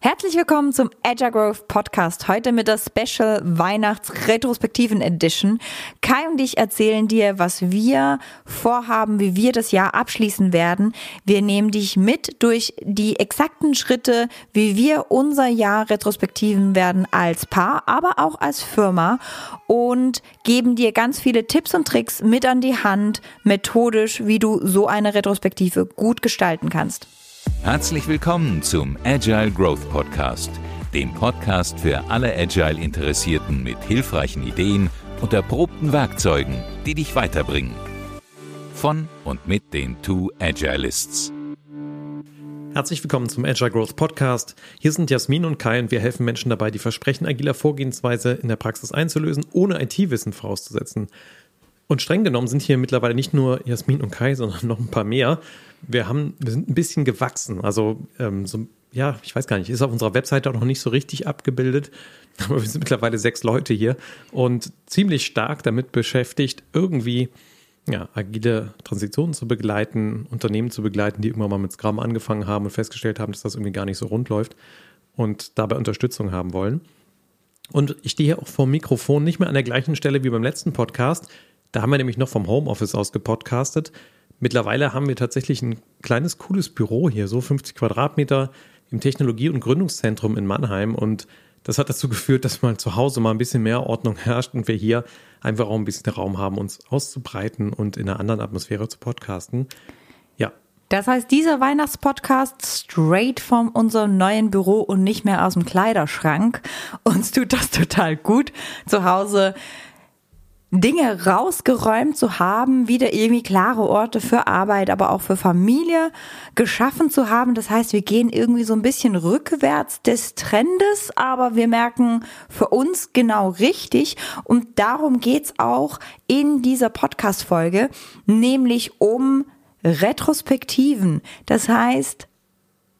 Herzlich willkommen zum Agile Growth Podcast. Heute mit der Special Weihnachts Retrospektiven Edition. Kai und ich erzählen dir, was wir vorhaben, wie wir das Jahr abschließen werden. Wir nehmen dich mit durch die exakten Schritte, wie wir unser Jahr retrospektiven werden als Paar, aber auch als Firma und geben dir ganz viele Tipps und Tricks mit an die Hand, methodisch, wie du so eine Retrospektive gut gestalten kannst. Herzlich willkommen zum Agile Growth Podcast, dem Podcast für alle Agile-Interessierten mit hilfreichen Ideen und erprobten Werkzeugen, die dich weiterbringen. Von und mit den Two Agilists. Herzlich willkommen zum Agile Growth Podcast. Hier sind Jasmin und Kai und wir helfen Menschen dabei, die Versprechen agiler Vorgehensweise in der Praxis einzulösen, ohne IT-Wissen vorauszusetzen. Und streng genommen sind hier mittlerweile nicht nur Jasmin und Kai, sondern noch ein paar mehr wir haben, wir sind ein bisschen gewachsen. Also ähm, so, ja, ich weiß gar nicht, ist auf unserer Webseite auch noch nicht so richtig abgebildet. Aber wir sind mittlerweile sechs Leute hier und ziemlich stark damit beschäftigt, irgendwie ja, agile Transitionen zu begleiten, Unternehmen zu begleiten, die irgendwann mal mit Scrum angefangen haben und festgestellt haben, dass das irgendwie gar nicht so rund läuft und dabei Unterstützung haben wollen. Und ich stehe hier auch vor dem Mikrofon nicht mehr an der gleichen Stelle wie beim letzten Podcast. Da haben wir nämlich noch vom Homeoffice aus gepodcastet. Mittlerweile haben wir tatsächlich ein kleines, cooles Büro hier, so 50 Quadratmeter im Technologie- und Gründungszentrum in Mannheim. Und das hat dazu geführt, dass mal zu Hause mal ein bisschen mehr Ordnung herrscht und wir hier einfach auch ein bisschen Raum haben, uns auszubreiten und in einer anderen Atmosphäre zu podcasten. Ja. Das heißt, dieser Weihnachtspodcast straight von unserem neuen Büro und nicht mehr aus dem Kleiderschrank. Uns tut das total gut, zu Hause Dinge rausgeräumt zu haben, wieder irgendwie klare Orte für Arbeit, aber auch für Familie geschaffen zu haben. Das heißt, wir gehen irgendwie so ein bisschen rückwärts des Trendes, aber wir merken für uns genau richtig. Und darum geht's auch in dieser Podcast-Folge, nämlich um Retrospektiven. Das heißt,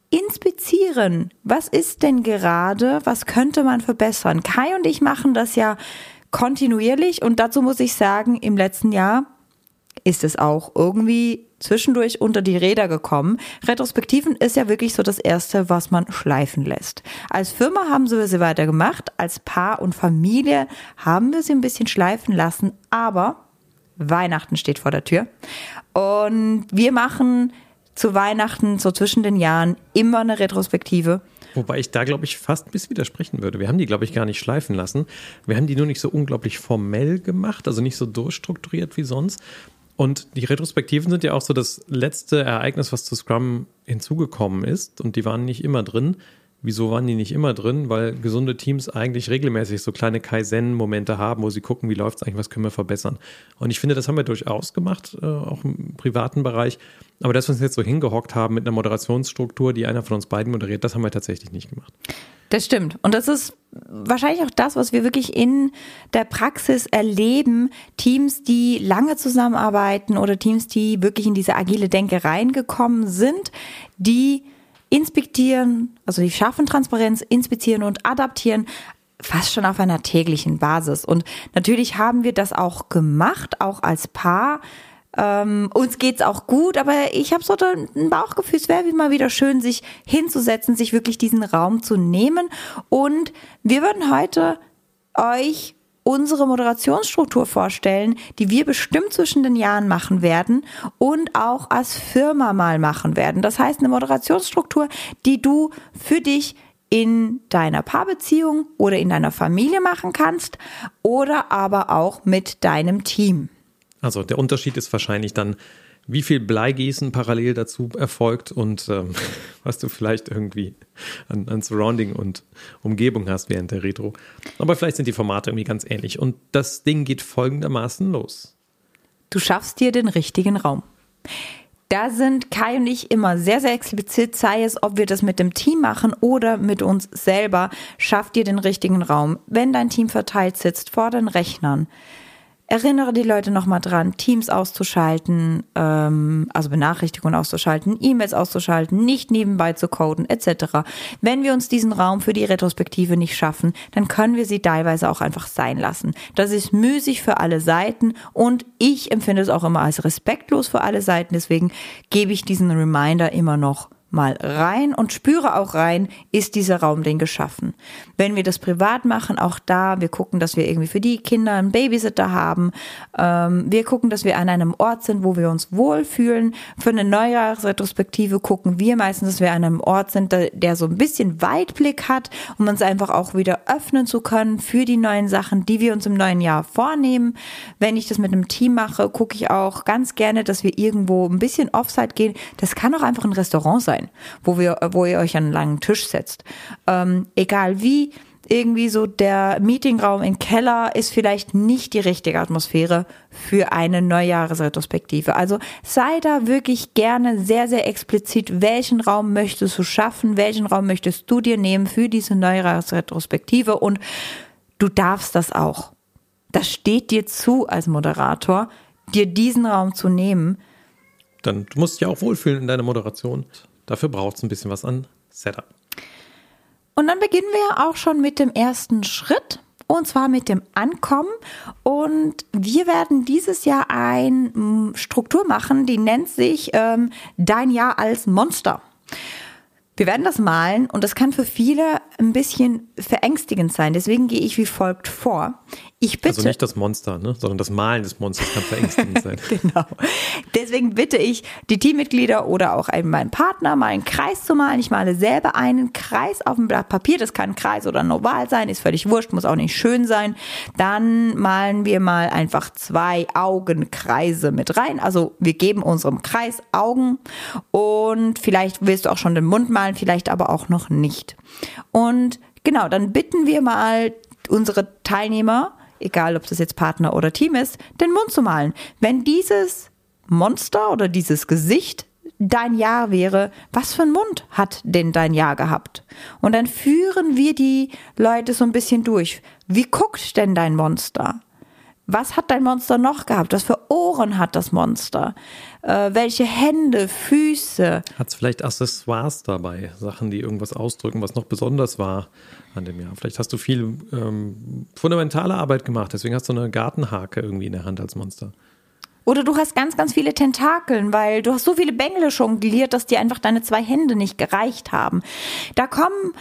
inspizieren. Was ist denn gerade? Was könnte man verbessern? Kai und ich machen das ja kontinuierlich und dazu muss ich sagen, im letzten Jahr ist es auch irgendwie zwischendurch unter die Räder gekommen. Retrospektiven ist ja wirklich so das Erste, was man schleifen lässt. Als Firma haben wir sie weiter gemacht, als Paar und Familie haben wir sie ein bisschen schleifen lassen, aber Weihnachten steht vor der Tür und wir machen zu Weihnachten, so zwischen den Jahren, immer eine Retrospektive. Wobei ich da, glaube ich, fast bisschen widersprechen würde. Wir haben die, glaube ich, gar nicht schleifen lassen. Wir haben die nur nicht so unglaublich formell gemacht, also nicht so durchstrukturiert wie sonst. Und die Retrospektiven sind ja auch so das letzte Ereignis, was zu Scrum hinzugekommen ist. Und die waren nicht immer drin. Wieso waren die nicht immer drin? Weil gesunde Teams eigentlich regelmäßig so kleine Kaizen-Momente haben, wo sie gucken, wie läuft es eigentlich, was können wir verbessern. Und ich finde, das haben wir durchaus gemacht, äh, auch im privaten Bereich. Aber dass wir uns jetzt so hingehockt haben mit einer Moderationsstruktur, die einer von uns beiden moderiert, das haben wir tatsächlich nicht gemacht. Das stimmt. Und das ist wahrscheinlich auch das, was wir wirklich in der Praxis erleben. Teams, die lange zusammenarbeiten oder Teams, die wirklich in diese agile Denke reingekommen sind, die inspizieren, also die schaffen Transparenz, inspizieren und adaptieren fast schon auf einer täglichen Basis. Und natürlich haben wir das auch gemacht, auch als Paar. Ähm, uns geht's auch gut, aber ich habe so ein Bauchgefühl, es wäre mal wieder schön, sich hinzusetzen, sich wirklich diesen Raum zu nehmen. Und wir würden heute euch unsere Moderationsstruktur vorstellen, die wir bestimmt zwischen den Jahren machen werden und auch als Firma mal machen werden. Das heißt, eine Moderationsstruktur, die du für dich in deiner Paarbeziehung oder in deiner Familie machen kannst oder aber auch mit deinem Team. Also der Unterschied ist wahrscheinlich dann, wie viel Bleigießen parallel dazu erfolgt und ähm, was du vielleicht irgendwie an, an, Surrounding und Umgebung hast während der Retro. Aber vielleicht sind die Formate irgendwie ganz ähnlich. Und das Ding geht folgendermaßen los. Du schaffst dir den richtigen Raum. Da sind Kai und ich immer sehr, sehr explizit, sei es, ob wir das mit dem Team machen oder mit uns selber. Schaff dir den richtigen Raum. Wenn dein Team verteilt sitzt vor den Rechnern, Erinnere die Leute nochmal dran, Teams auszuschalten, ähm, also Benachrichtigungen auszuschalten, E-Mails auszuschalten, nicht nebenbei zu coden, etc. Wenn wir uns diesen Raum für die Retrospektive nicht schaffen, dann können wir sie teilweise auch einfach sein lassen. Das ist müßig für alle Seiten und ich empfinde es auch immer als respektlos für alle Seiten. Deswegen gebe ich diesen Reminder immer noch mal rein und spüre auch rein, ist dieser Raum denn geschaffen. Wenn wir das privat machen, auch da, wir gucken, dass wir irgendwie für die Kinder einen Babysitter haben. Ähm, wir gucken, dass wir an einem Ort sind, wo wir uns wohlfühlen. Für eine Neujahrsretrospektive gucken wir meistens, dass wir an einem Ort sind, der, der so ein bisschen Weitblick hat, um uns einfach auch wieder öffnen zu können für die neuen Sachen, die wir uns im neuen Jahr vornehmen. Wenn ich das mit einem Team mache, gucke ich auch ganz gerne, dass wir irgendwo ein bisschen Offside gehen. Das kann auch einfach ein Restaurant sein sein, wo, wir, wo ihr euch an einen langen Tisch setzt. Ähm, egal wie, irgendwie so der Meetingraum im Keller ist vielleicht nicht die richtige Atmosphäre für eine Neujahresretrospektive. Also sei da wirklich gerne sehr, sehr explizit, welchen Raum möchtest du schaffen, welchen Raum möchtest du dir nehmen für diese Neujahresretrospektive und du darfst das auch. Das steht dir zu als Moderator, dir diesen Raum zu nehmen. Dann du musst dich auch wohlfühlen in deiner Moderation. Dafür braucht es ein bisschen was an Setup. Und dann beginnen wir auch schon mit dem ersten Schritt und zwar mit dem Ankommen. Und wir werden dieses Jahr eine Struktur machen, die nennt sich ähm, Dein Jahr als Monster. Wir werden das malen und das kann für viele ein bisschen verängstigend sein. Deswegen gehe ich wie folgt vor. Ich bitte, also nicht das Monster, ne? sondern das Malen des Monsters kann verängstigend sein. genau. Deswegen bitte ich die Teammitglieder oder auch einen, meinen Partner, mal einen Kreis zu malen. Ich male selber einen Kreis auf dem Blatt Papier. Das kann ein Kreis oder ein Oval sein, ist völlig wurscht, muss auch nicht schön sein. Dann malen wir mal einfach zwei Augenkreise mit rein. Also wir geben unserem Kreis Augen und vielleicht willst du auch schon den Mund malen, vielleicht aber auch noch nicht. Und genau, dann bitten wir mal unsere Teilnehmer, egal ob das jetzt Partner oder Team ist, den Mund zu malen. Wenn dieses Monster oder dieses Gesicht dein Jahr wäre, was für einen Mund hat denn dein Jahr gehabt? Und dann führen wir die Leute so ein bisschen durch. Wie guckt denn dein Monster? Was hat dein Monster noch gehabt? Was für Ohren hat das Monster? Äh, welche Hände, Füße? Hat es vielleicht Accessoires dabei? Sachen, die irgendwas ausdrücken, was noch besonders war an dem Jahr? Vielleicht hast du viel ähm, fundamentale Arbeit gemacht, deswegen hast du eine Gartenhake irgendwie in der Hand als Monster. Oder du hast ganz, ganz viele Tentakeln, weil du hast so viele Bängel jongliert, dass dir einfach deine zwei Hände nicht gereicht haben. Da kommen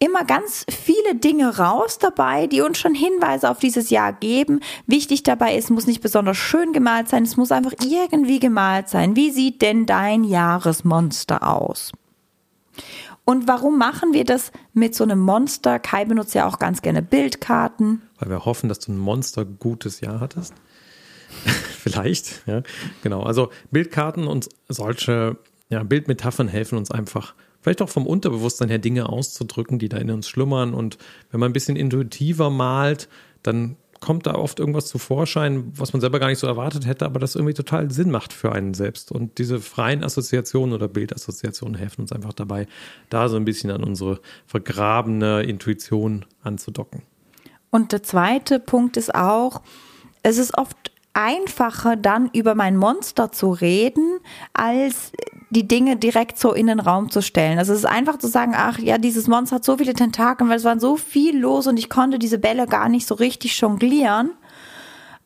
immer ganz viele Dinge raus dabei, die uns schon Hinweise auf dieses Jahr geben. Wichtig dabei ist, muss nicht besonders schön gemalt sein, es muss einfach irgendwie gemalt sein. Wie sieht denn dein Jahresmonster aus? Und warum machen wir das mit so einem Monster? Kai benutzt ja auch ganz gerne Bildkarten. Weil wir hoffen, dass du ein Monster gutes Jahr hattest. Vielleicht, ja. Genau. Also Bildkarten und solche ja, Bildmetaphern helfen uns einfach vielleicht auch vom Unterbewusstsein her Dinge auszudrücken, die da in uns schlummern. Und wenn man ein bisschen intuitiver malt, dann kommt da oft irgendwas zu Vorschein, was man selber gar nicht so erwartet hätte, aber das irgendwie total Sinn macht für einen selbst. Und diese freien Assoziationen oder Bildassoziationen helfen uns einfach dabei, da so ein bisschen an unsere vergrabene Intuition anzudocken. Und der zweite Punkt ist auch, es ist oft einfacher, dann über mein Monster zu reden, als die Dinge direkt so in den Raum zu stellen. Also es ist einfach zu sagen, ach ja, dieses Monster hat so viele Tentakel, weil es war so viel los und ich konnte diese Bälle gar nicht so richtig jonglieren,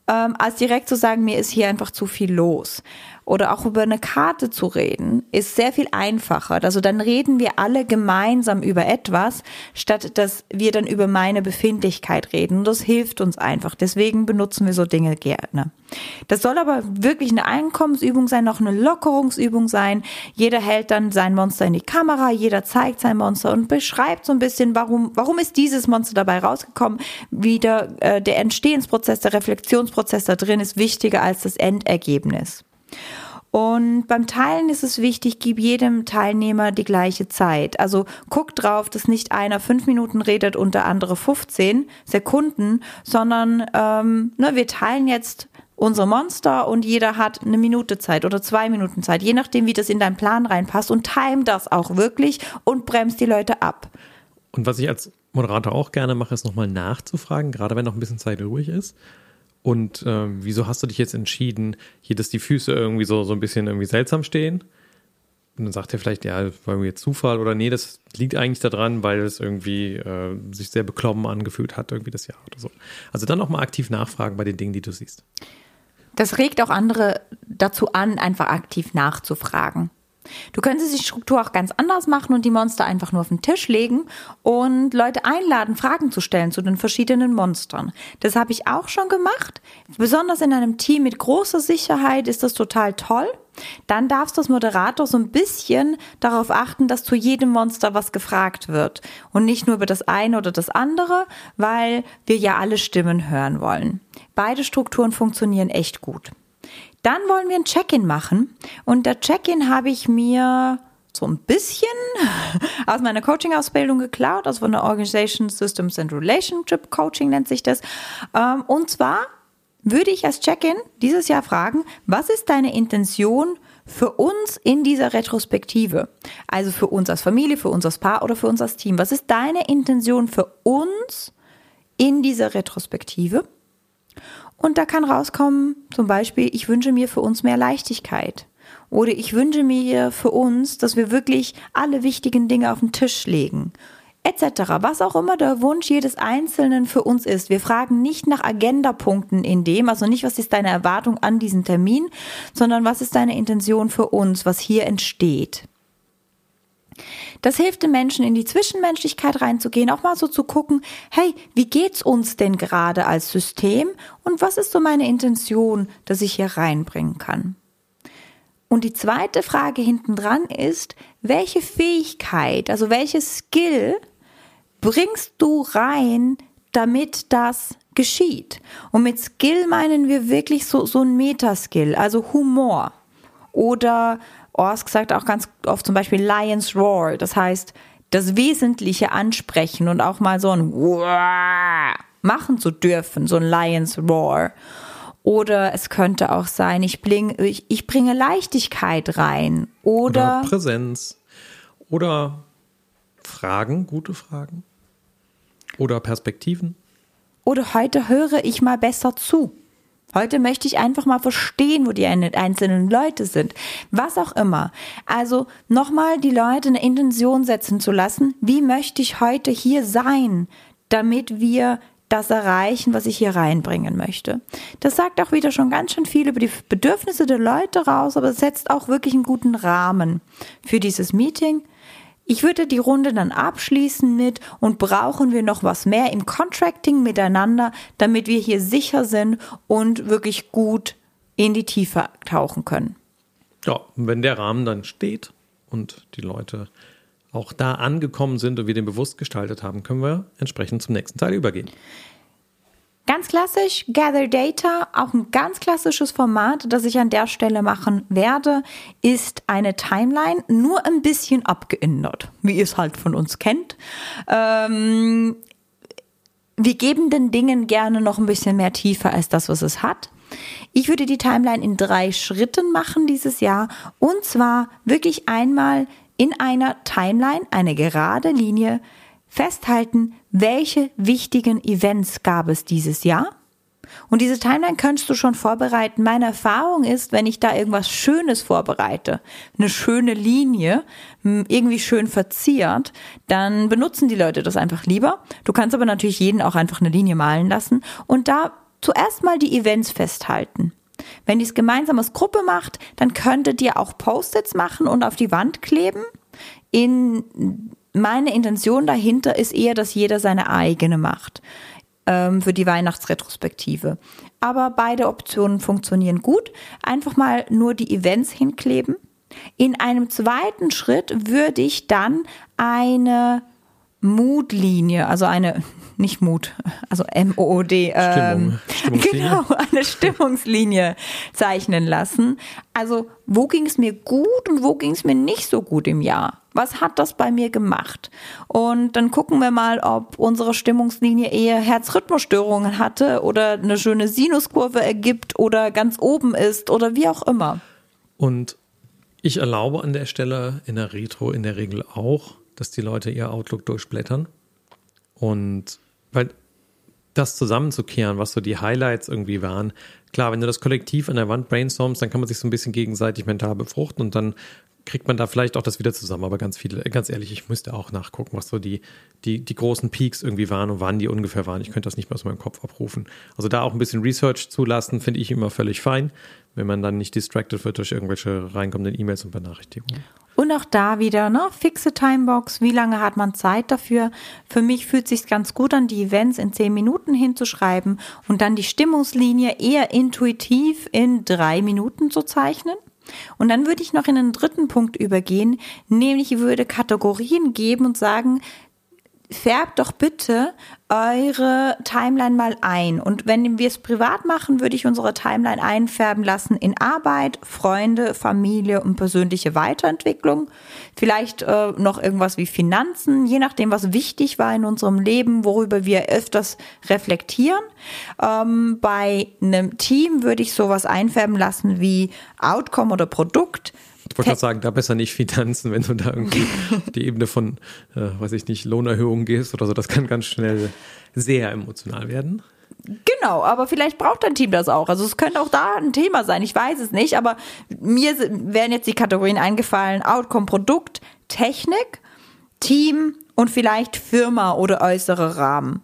ähm, als direkt zu sagen, mir ist hier einfach zu viel los oder auch über eine Karte zu reden, ist sehr viel einfacher. Also dann reden wir alle gemeinsam über etwas, statt dass wir dann über meine Befindlichkeit reden. Und das hilft uns einfach. Deswegen benutzen wir so Dinge gerne. Das soll aber wirklich eine Einkommensübung sein, noch eine Lockerungsübung sein. Jeder hält dann sein Monster in die Kamera, jeder zeigt sein Monster und beschreibt so ein bisschen, warum, warum ist dieses Monster dabei rausgekommen. Wieder äh, der Entstehensprozess, der Reflexionsprozess da drin ist wichtiger als das Endergebnis. Und beim Teilen ist es wichtig, gib jedem Teilnehmer die gleiche Zeit. Also guck drauf, dass nicht einer fünf Minuten redet und der andere 15 Sekunden, sondern ähm, ne, wir teilen jetzt unsere Monster und jeder hat eine Minute Zeit oder zwei Minuten Zeit, je nachdem, wie das in deinen Plan reinpasst und time das auch wirklich und bremst die Leute ab. Und was ich als Moderator auch gerne mache, ist nochmal nachzufragen, gerade wenn noch ein bisschen Zeit ruhig ist. Und äh, wieso hast du dich jetzt entschieden, hier, dass die Füße irgendwie so, so ein bisschen irgendwie seltsam stehen? Und dann sagt er vielleicht, ja, war mir jetzt Zufall oder nee, das liegt eigentlich daran, weil es irgendwie äh, sich sehr beklommen angefühlt hat, irgendwie das Jahr oder so. Also dann nochmal aktiv nachfragen bei den Dingen, die du siehst. Das regt auch andere dazu an, einfach aktiv nachzufragen. Du könntest die Struktur auch ganz anders machen und die Monster einfach nur auf den Tisch legen und Leute einladen, Fragen zu stellen zu den verschiedenen Monstern. Das habe ich auch schon gemacht. Besonders in einem Team mit großer Sicherheit ist das total toll. Dann darfst du als Moderator so ein bisschen darauf achten, dass zu jedem Monster was gefragt wird und nicht nur über das eine oder das andere, weil wir ja alle Stimmen hören wollen. Beide Strukturen funktionieren echt gut. Dann wollen wir ein Check-in machen und der Check-in habe ich mir so ein bisschen aus meiner Coaching-Ausbildung geklaut, also von der Organization Systems and Relationship Coaching nennt sich das. Ähm, und zwar würde ich als Check-in dieses Jahr fragen, was ist deine Intention für uns in dieser Retrospektive? Also für uns als Familie, für uns als Paar oder für uns als Team. Was ist deine Intention für uns in dieser Retrospektive? Und da kann rauskommen, zum Beispiel, ich wünsche mir für uns mehr Leichtigkeit. Oder ich wünsche mir für uns, dass wir wirklich alle wichtigen Dinge auf den Tisch legen. Etc. Was auch immer der Wunsch jedes Einzelnen für uns ist. Wir fragen nicht nach Agendapunkten in dem, also nicht, was ist deine Erwartung an diesen Termin, sondern was ist deine Intention für uns, was hier entsteht. Das hilft den Menschen in die Zwischenmenschlichkeit reinzugehen, auch mal so zu gucken, hey, wie geht's uns denn gerade als System und was ist so meine Intention, dass ich hier reinbringen kann? Und die zweite Frage hinten dran ist, welche Fähigkeit, also welches Skill bringst du rein, damit das geschieht? Und mit Skill meinen wir wirklich so, so ein Metaskill, also Humor oder Orsk sagt auch ganz oft zum Beispiel Lions Roar. Das heißt, das Wesentliche ansprechen und auch mal so ein Wah machen zu dürfen, so ein Lions Roar. Oder es könnte auch sein, ich, bring, ich, ich bringe Leichtigkeit rein. Oder, oder Präsenz. Oder Fragen, gute Fragen. Oder Perspektiven. Oder heute höre ich mal besser zu. Heute möchte ich einfach mal verstehen, wo die einzelnen Leute sind. Was auch immer. Also nochmal die Leute eine Intention setzen zu lassen. Wie möchte ich heute hier sein, damit wir das erreichen, was ich hier reinbringen möchte. Das sagt auch wieder schon ganz schön viel über die Bedürfnisse der Leute raus, aber es setzt auch wirklich einen guten Rahmen für dieses Meeting. Ich würde die Runde dann abschließen mit und brauchen wir noch was mehr im Contracting miteinander, damit wir hier sicher sind und wirklich gut in die Tiefe tauchen können. Ja, wenn der Rahmen dann steht und die Leute auch da angekommen sind und wir den bewusst gestaltet haben, können wir entsprechend zum nächsten Teil übergehen. Ganz klassisch, Gather Data, auch ein ganz klassisches Format, das ich an der Stelle machen werde, ist eine Timeline, nur ein bisschen abgeändert, wie ihr es halt von uns kennt. Ähm, wir geben den Dingen gerne noch ein bisschen mehr Tiefe als das, was es hat. Ich würde die Timeline in drei Schritten machen dieses Jahr und zwar wirklich einmal in einer Timeline, eine gerade Linie, festhalten, welche wichtigen Events gab es dieses Jahr. Und diese Timeline kannst du schon vorbereiten. Meine Erfahrung ist, wenn ich da irgendwas Schönes vorbereite, eine schöne Linie, irgendwie schön verziert, dann benutzen die Leute das einfach lieber. Du kannst aber natürlich jeden auch einfach eine Linie malen lassen und da zuerst mal die Events festhalten. Wenn ihr es gemeinsam als Gruppe macht, dann könntet ihr auch Post-its machen und auf die Wand kleben. In meine Intention dahinter ist eher, dass jeder seine eigene macht ähm, für die Weihnachtsretrospektive. Aber beide Optionen funktionieren gut. Einfach mal nur die Events hinkleben. In einem zweiten Schritt würde ich dann eine Moodlinie, also eine, nicht Mut, also M-O-O-D, ähm, genau, eine Stimmungslinie zeichnen lassen. Also, wo ging es mir gut und wo ging es mir nicht so gut im Jahr? Was hat das bei mir gemacht? Und dann gucken wir mal, ob unsere Stimmungslinie eher Herzrhythmusstörungen hatte oder eine schöne Sinuskurve ergibt oder ganz oben ist oder wie auch immer. Und ich erlaube an der Stelle in der Retro in der Regel auch, dass die Leute ihr Outlook durchblättern. Und weil das zusammenzukehren, was so die Highlights irgendwie waren. Klar, wenn du das kollektiv an der Wand brainstormst, dann kann man sich so ein bisschen gegenseitig mental befruchten und dann kriegt man da vielleicht auch das wieder zusammen. Aber ganz viele, ganz ehrlich, ich müsste auch nachgucken, was so die, die, die großen Peaks irgendwie waren und wann die ungefähr waren. Ich könnte das nicht mehr aus meinem Kopf abrufen. Also da auch ein bisschen Research zulassen, finde ich immer völlig fein, wenn man dann nicht distracted wird durch irgendwelche reinkommenden E-Mails und Benachrichtigungen. Und auch da wieder, ne, fixe Timebox, wie lange hat man Zeit dafür? Für mich fühlt sich ganz gut an, die Events in zehn Minuten hinzuschreiben und dann die Stimmungslinie eher intuitiv in drei Minuten zu zeichnen. Und dann würde ich noch in den dritten Punkt übergehen, nämlich ich würde Kategorien geben und sagen, färbt doch bitte eure Timeline mal ein. Und wenn wir es privat machen, würde ich unsere Timeline einfärben lassen in Arbeit, Freunde, Familie und persönliche Weiterentwicklung. Vielleicht äh, noch irgendwas wie Finanzen, je nachdem, was wichtig war in unserem Leben, worüber wir öfters reflektieren. Ähm, bei einem Team würde ich sowas einfärben lassen wie Outcome oder Produkt. Ich wollte gerade sagen, da besser nicht Finanzen, wenn du da irgendwie die Ebene von, äh, weiß ich nicht, Lohnerhöhungen gehst oder so. Das kann ganz schnell sehr emotional werden. Genau, aber vielleicht braucht dein Team das auch. Also es könnte auch da ein Thema sein, ich weiß es nicht, aber mir wären jetzt die Kategorien eingefallen, Outcome, Produkt, Technik, Team und vielleicht Firma oder äußere Rahmen.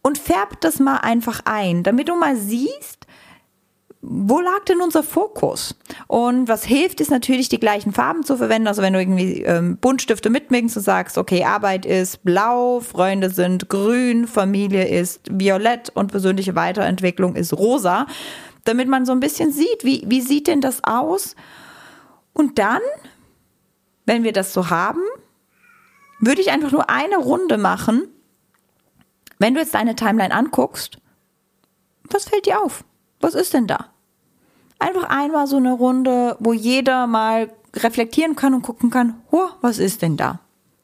Und färb das mal einfach ein, damit du mal siehst, wo lag denn unser Fokus? Und was hilft, ist natürlich die gleichen Farben zu verwenden. Also wenn du irgendwie ähm, Buntstifte mitmixst und sagst, okay, Arbeit ist blau, Freunde sind grün, Familie ist violett und persönliche Weiterentwicklung ist rosa, damit man so ein bisschen sieht, wie, wie sieht denn das aus? Und dann, wenn wir das so haben, würde ich einfach nur eine Runde machen. Wenn du jetzt deine Timeline anguckst, was fällt dir auf? Was ist denn da? Einfach einmal so eine Runde, wo jeder mal reflektieren kann und gucken kann, oh, was ist denn da?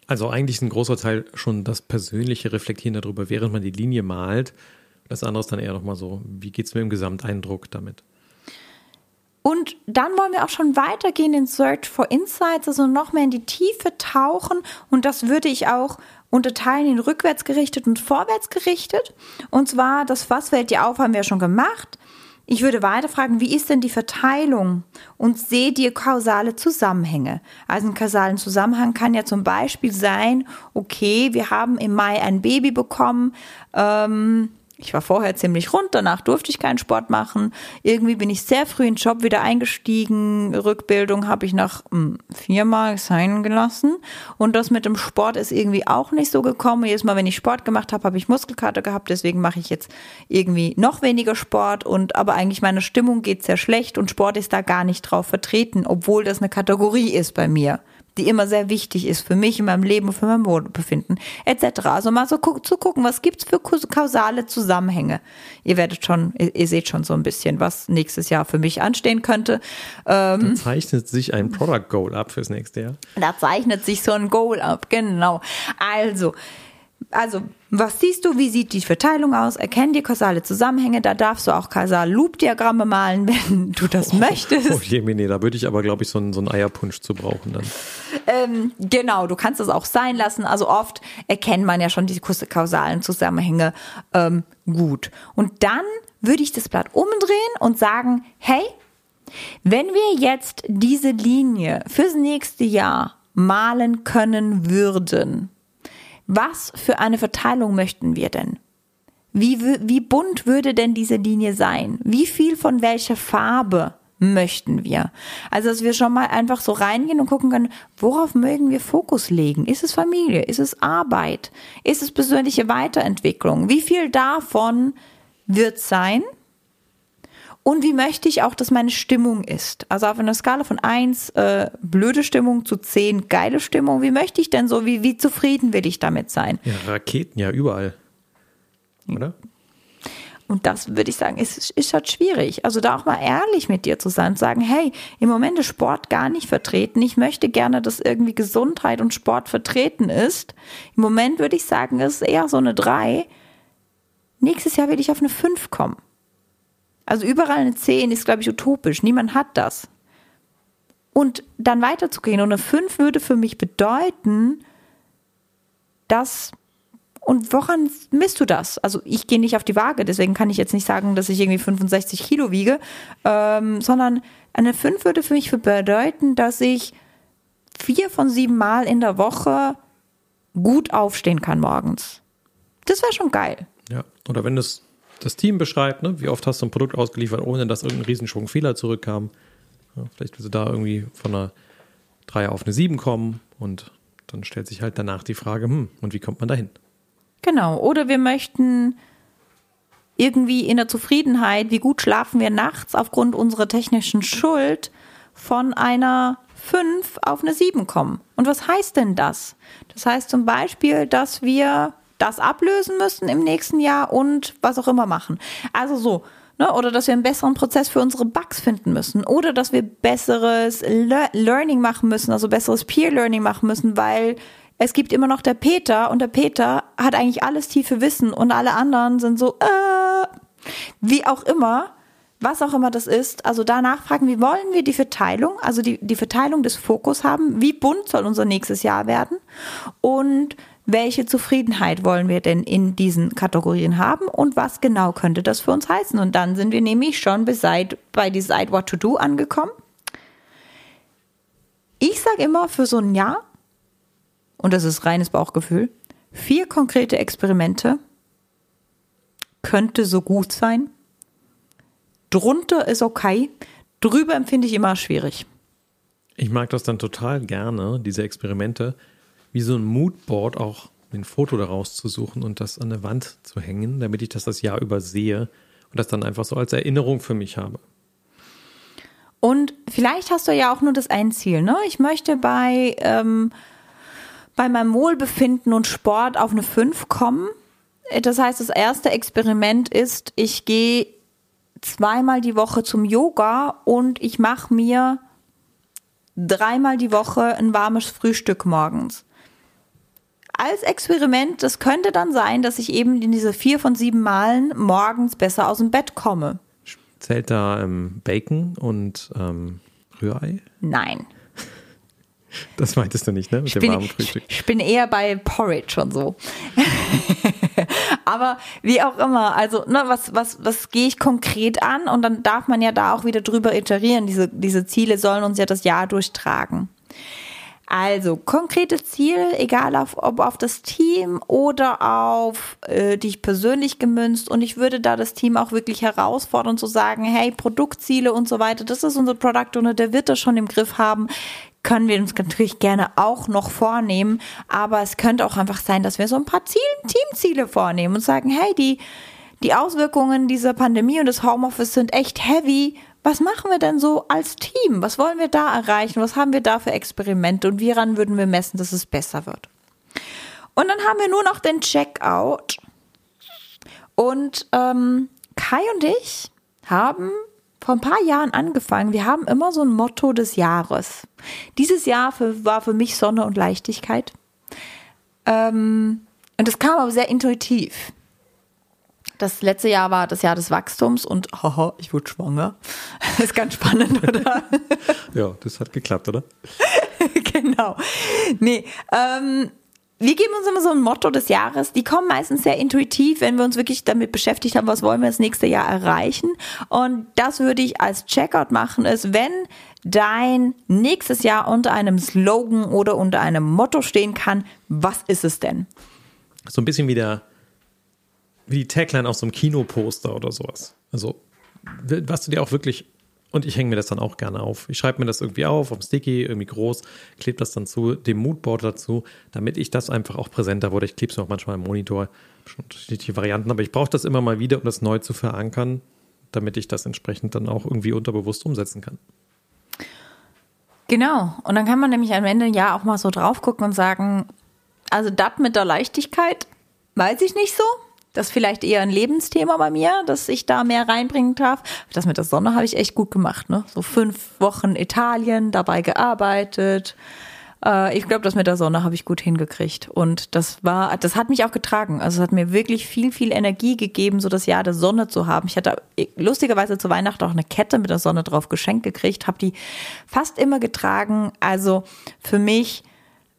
Also eigentlich ist ein großer Teil schon das persönliche Reflektieren darüber, während man die Linie malt. Das andere ist dann eher nochmal so, wie geht es mir im Gesamteindruck damit? Und dann wollen wir auch schon weitergehen in Search for Insights, also noch mehr in die Tiefe tauchen. Und das würde ich auch unterteilen in rückwärts gerichtet und vorwärts gerichtet. Und zwar das Was fällt dir auf, haben wir schon gemacht. Ich würde weiter fragen, wie ist denn die Verteilung und seht ihr kausale Zusammenhänge? Also ein kausalen Zusammenhang kann ja zum Beispiel sein, okay, wir haben im Mai ein Baby bekommen, ähm, ich war vorher ziemlich rund, danach durfte ich keinen Sport machen. Irgendwie bin ich sehr früh in den Job wieder eingestiegen. Rückbildung habe ich nach hm, viermal sein gelassen. Und das mit dem Sport ist irgendwie auch nicht so gekommen. Jedes Mal, wenn ich Sport gemacht habe, habe ich Muskelkater gehabt. Deswegen mache ich jetzt irgendwie noch weniger Sport. Und aber eigentlich meine Stimmung geht sehr schlecht und Sport ist da gar nicht drauf vertreten, obwohl das eine Kategorie ist bei mir die immer sehr wichtig ist für mich in meinem Leben und für mein Wohlbefinden etc. Also mal so gu zu gucken, was gibt's für kausale Zusammenhänge. Ihr werdet schon, ihr, ihr, seht schon so ein bisschen, was nächstes Jahr für mich anstehen könnte. Ähm, da zeichnet sich ein Product Goal ab fürs nächste Jahr. Da zeichnet sich so ein Goal ab, genau. Also also, was siehst du? Wie sieht die Verteilung aus? Erkenn die kausale Zusammenhänge. Da darfst du auch Kausal-Loop-Diagramme malen, wenn du das oh, möchtest. Oh Jemine, da würde ich aber, glaube ich, so einen, so einen Eierpunsch zu brauchen dann. Ähm, genau, du kannst es auch sein lassen. Also oft erkennt man ja schon die kausalen Zusammenhänge ähm, gut. Und dann würde ich das Blatt umdrehen und sagen, hey, wenn wir jetzt diese Linie fürs nächste Jahr malen können würden, was für eine Verteilung möchten wir denn? Wie, wie bunt würde denn diese Linie sein? Wie viel von welcher Farbe möchten wir? Also, dass wir schon mal einfach so reingehen und gucken können, worauf mögen wir Fokus legen? Ist es Familie? Ist es Arbeit? Ist es persönliche Weiterentwicklung? Wie viel davon wird sein? Und wie möchte ich auch, dass meine Stimmung ist? Also auf einer Skala von 1 äh, blöde Stimmung zu 10 geile Stimmung. Wie möchte ich denn so, wie, wie zufrieden will ich damit sein? Ja, Raketen ja überall. Oder? Und das würde ich sagen, ist, ist halt schwierig. Also da auch mal ehrlich mit dir zu sein und sagen, hey, im Moment ist Sport gar nicht vertreten. Ich möchte gerne, dass irgendwie Gesundheit und Sport vertreten ist. Im Moment würde ich sagen, es ist eher so eine 3. Nächstes Jahr will ich auf eine 5 kommen. Also überall eine 10 ist, glaube ich, utopisch. Niemand hat das. Und dann weiterzugehen. Und eine 5 würde für mich bedeuten, dass. Und woran misst du das? Also ich gehe nicht auf die Waage, deswegen kann ich jetzt nicht sagen, dass ich irgendwie 65 Kilo wiege, ähm, sondern eine 5 würde für mich bedeuten, dass ich vier von sieben Mal in der Woche gut aufstehen kann morgens. Das wäre schon geil. Ja, oder wenn das das Team beschreibt, ne? wie oft hast du ein Produkt ausgeliefert, ohne dass irgendein Riesenschwung Fehler zurückkam. Ja, vielleicht willst du da irgendwie von einer 3 auf eine 7 kommen und dann stellt sich halt danach die Frage, hm, und wie kommt man dahin? Genau. Oder wir möchten irgendwie in der Zufriedenheit, wie gut schlafen wir nachts aufgrund unserer technischen Schuld, von einer 5 auf eine 7 kommen. Und was heißt denn das? Das heißt zum Beispiel, dass wir das ablösen müssen im nächsten Jahr und was auch immer machen. Also so. Ne? Oder dass wir einen besseren Prozess für unsere Bugs finden müssen. Oder dass wir besseres Le Learning machen müssen, also besseres Peer Learning machen müssen, weil es gibt immer noch der Peter und der Peter hat eigentlich alles tiefe Wissen und alle anderen sind so, äh, wie auch immer, was auch immer das ist. Also da nachfragen, wie wollen wir die Verteilung, also die, die Verteilung des Fokus haben, wie bunt soll unser nächstes Jahr werden und welche Zufriedenheit wollen wir denn in diesen Kategorien haben und was genau könnte das für uns heißen. Und dann sind wir nämlich schon bei Decide What to Do angekommen. Ich sage immer für so ein Jahr, und das ist reines Bauchgefühl, vier konkrete Experimente könnte so gut sein. Drunter ist okay, drüber empfinde ich immer schwierig. Ich mag das dann total gerne, diese Experimente, wie so ein Moodboard auch ein Foto daraus zu suchen und das an der Wand zu hängen, damit ich das das Jahr über sehe und das dann einfach so als Erinnerung für mich habe. Und vielleicht hast du ja auch nur das ein Ziel, ne? Ich möchte bei, ähm, bei meinem Wohlbefinden und Sport auf eine 5 kommen. Das heißt, das erste Experiment ist, ich gehe zweimal die Woche zum Yoga und ich mache mir dreimal die Woche ein warmes Frühstück morgens als Experiment, das könnte dann sein, dass ich eben in diese vier von sieben Malen morgens besser aus dem Bett komme. Zählt da ähm, Bacon und ähm, Rührei? Nein. Das meintest du nicht, ne? Mit ich dem bin, warmen Frühstück. Ich bin eher bei Porridge und so. Aber wie auch immer, also ne, was, was, was gehe ich konkret an? Und dann darf man ja da auch wieder drüber iterieren. Diese, diese Ziele sollen uns ja das Jahr durchtragen. Also konkrete Ziele, egal auf, ob auf das Team oder auf äh, dich persönlich gemünzt. Und ich würde da das Team auch wirklich herausfordern zu sagen, hey, Produktziele und so weiter, das ist unser Product Owner, der wird das schon im Griff haben. Können wir uns natürlich gerne auch noch vornehmen, aber es könnte auch einfach sein, dass wir so ein paar Ziel Teamziele vornehmen und sagen, hey, die, die Auswirkungen dieser Pandemie und des Homeoffice sind echt heavy was machen wir denn so als Team? Was wollen wir da erreichen? Was haben wir da für Experimente und wieran würden wir messen, dass es besser wird? Und dann haben wir nur noch den Checkout. Und ähm, Kai und ich haben vor ein paar Jahren angefangen. Wir haben immer so ein Motto des Jahres. Dieses Jahr für, war für mich Sonne und Leichtigkeit. Ähm, und das kam aber sehr intuitiv. Das letzte Jahr war das Jahr des Wachstums und haha, ich wurde schwanger. Das ist ganz spannend, oder? ja, das hat geklappt, oder? genau. Nee, ähm, wir geben uns immer so ein Motto des Jahres. Die kommen meistens sehr intuitiv, wenn wir uns wirklich damit beschäftigt haben, was wollen wir das nächste Jahr erreichen. Und das würde ich als Checkout machen, ist, wenn dein nächstes Jahr unter einem Slogan oder unter einem Motto stehen kann, was ist es denn? So ein bisschen wie der wie die Tagline auf so einem Kinoposter oder sowas. Also, was du dir auch wirklich, und ich hänge mir das dann auch gerne auf. Ich schreibe mir das irgendwie auf, auf dem Sticky, irgendwie groß, klebe das dann zu dem Moodboard dazu, damit ich das einfach auch präsenter wurde. Ich klebe es mir auch manchmal im Monitor, schon unterschiedliche Varianten, aber ich brauche das immer mal wieder, um das neu zu verankern, damit ich das entsprechend dann auch irgendwie unterbewusst umsetzen kann. Genau. Und dann kann man nämlich am Ende ja auch mal so drauf gucken und sagen, also das mit der Leichtigkeit, weiß ich nicht so. Das ist vielleicht eher ein Lebensthema bei mir, dass ich da mehr reinbringen darf. Das mit der Sonne habe ich echt gut gemacht. Ne? So fünf Wochen Italien, dabei gearbeitet. Äh, ich glaube, das mit der Sonne habe ich gut hingekriegt. Und das war, das hat mich auch getragen. Also es hat mir wirklich viel, viel Energie gegeben, so das Jahr der Sonne zu haben. Ich hatte lustigerweise zu Weihnachten auch eine Kette mit der Sonne drauf geschenkt gekriegt, habe die fast immer getragen. Also für mich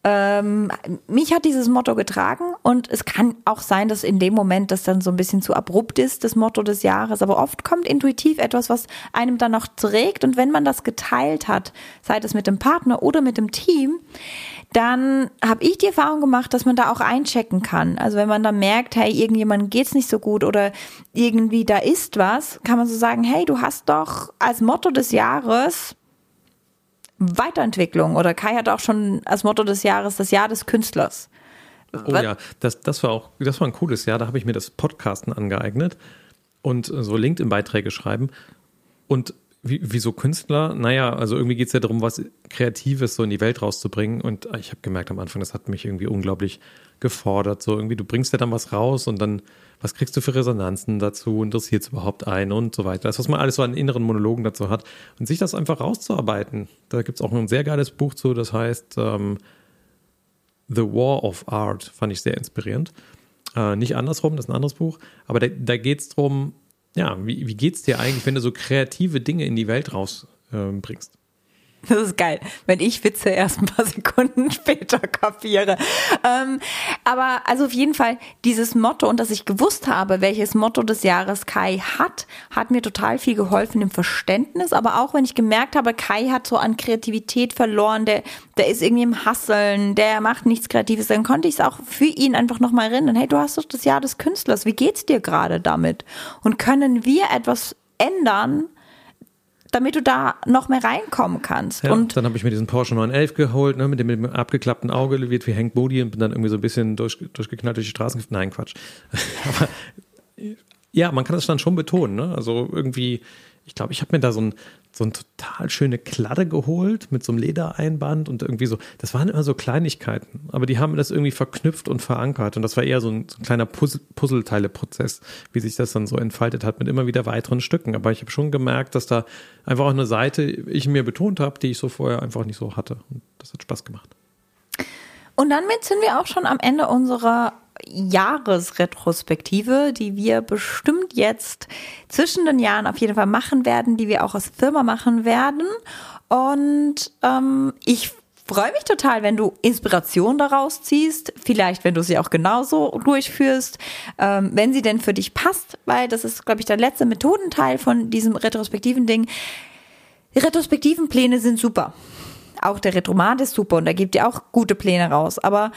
ähm, mich hat dieses Motto getragen und es kann auch sein, dass in dem Moment das dann so ein bisschen zu abrupt ist, das Motto des Jahres. Aber oft kommt intuitiv etwas, was einem dann noch trägt. Und wenn man das geteilt hat, sei es mit dem Partner oder mit dem Team, dann habe ich die Erfahrung gemacht, dass man da auch einchecken kann. Also wenn man dann merkt, hey, irgendjemandem geht's nicht so gut oder irgendwie da ist was, kann man so sagen, hey, du hast doch als Motto des Jahres Weiterentwicklung oder Kai hat auch schon als Motto des Jahres das Jahr des Künstlers. Oh ja, das, das war auch, das war ein cooles Jahr, da habe ich mir das Podcasten angeeignet und so LinkedIn-Beiträge schreiben. Und wie, wieso Künstler? Naja, also irgendwie geht es ja darum, was Kreatives so in die Welt rauszubringen. Und ich habe gemerkt am Anfang, das hat mich irgendwie unglaublich gefordert. So irgendwie, du bringst ja dann was raus und dann, was kriegst du für Resonanzen dazu? Interessiert es überhaupt ein und so weiter. Das, was man alles so an inneren Monologen dazu hat. Und sich das einfach rauszuarbeiten. Da gibt es auch ein sehr geiles Buch zu, das heißt ähm, The War of Art. Fand ich sehr inspirierend. Äh, nicht andersrum, das ist ein anderes Buch. Aber da, da geht es darum, ja, wie, wie geht's dir eigentlich, wenn du so kreative Dinge in die Welt rausbringst? Äh, das ist geil, wenn ich Witze erst ein paar Sekunden später kapiere. Ähm, aber also auf jeden Fall dieses Motto und dass ich gewusst habe, welches Motto des Jahres Kai hat, hat mir total viel geholfen im Verständnis. Aber auch wenn ich gemerkt habe, Kai hat so an Kreativität verloren, der, der ist irgendwie im Hasseln, der macht nichts Kreatives, dann konnte ich es auch für ihn einfach nochmal erinnern. Hey, du hast doch das Jahr des Künstlers. Wie geht's dir gerade damit? Und können wir etwas ändern, damit du da noch mehr reinkommen kannst. Ja, und dann habe ich mir diesen Porsche 911 geholt, ne, mit, dem, mit dem abgeklappten Auge, wird wie Hank Booty und bin dann irgendwie so ein bisschen durch, durchgeknallt durch die Straßen. Nein, Quatsch. Aber ja, man kann das dann schon betonen. Ne? Also irgendwie, ich glaube, ich habe mir da so ein, so eine total schöne Kladde geholt mit so einem Ledereinband und irgendwie so. Das waren immer so Kleinigkeiten, aber die haben das irgendwie verknüpft und verankert. Und das war eher so ein, so ein kleiner Puzzle, Puzzleteile-Prozess, wie sich das dann so entfaltet hat mit immer wieder weiteren Stücken. Aber ich habe schon gemerkt, dass da einfach auch eine Seite ich mir betont habe, die ich so vorher einfach nicht so hatte. Und das hat Spaß gemacht. Und damit sind wir auch schon am Ende unserer Jahresretrospektive, die wir bestimmt jetzt zwischen den Jahren auf jeden Fall machen werden, die wir auch als Firma machen werden. Und ähm, ich freue mich total, wenn du Inspiration daraus ziehst. Vielleicht, wenn du sie auch genauso durchführst, ähm, wenn sie denn für dich passt, weil das ist, glaube ich, der letzte Methodenteil von diesem retrospektiven Ding. Die retrospektiven Pläne sind super. Auch der Retromat ist super und da gibt ihr auch gute Pläne raus. Aber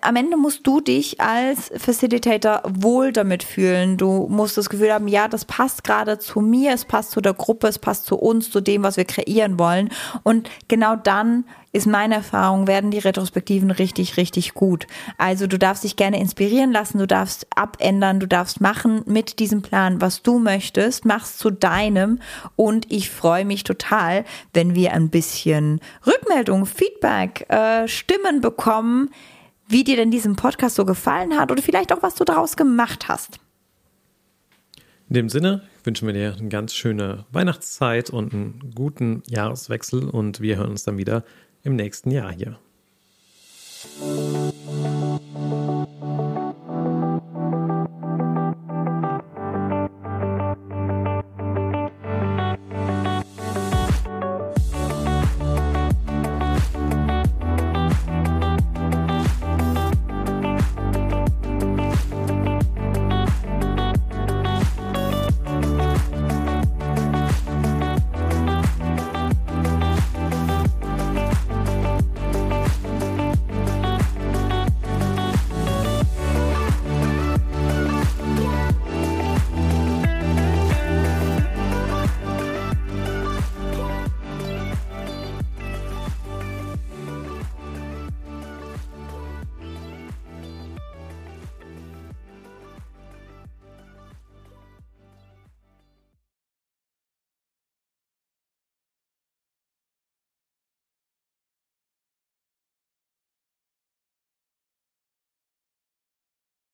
am Ende musst du dich als Facilitator wohl damit fühlen. Du musst das Gefühl haben, ja, das passt gerade zu mir, es passt zu der Gruppe, es passt zu uns, zu dem, was wir kreieren wollen. Und genau dann ist meine Erfahrung, werden die Retrospektiven richtig, richtig gut. Also du darfst dich gerne inspirieren lassen, du darfst abändern, du darfst machen mit diesem Plan, was du möchtest, machst zu deinem. Und ich freue mich total, wenn wir ein bisschen Rückmeldung, Feedback, äh, Stimmen bekommen wie dir denn diesem Podcast so gefallen hat oder vielleicht auch, was du daraus gemacht hast. In dem Sinne wünschen wir dir eine ganz schöne Weihnachtszeit und einen guten Jahreswechsel und wir hören uns dann wieder im nächsten Jahr hier.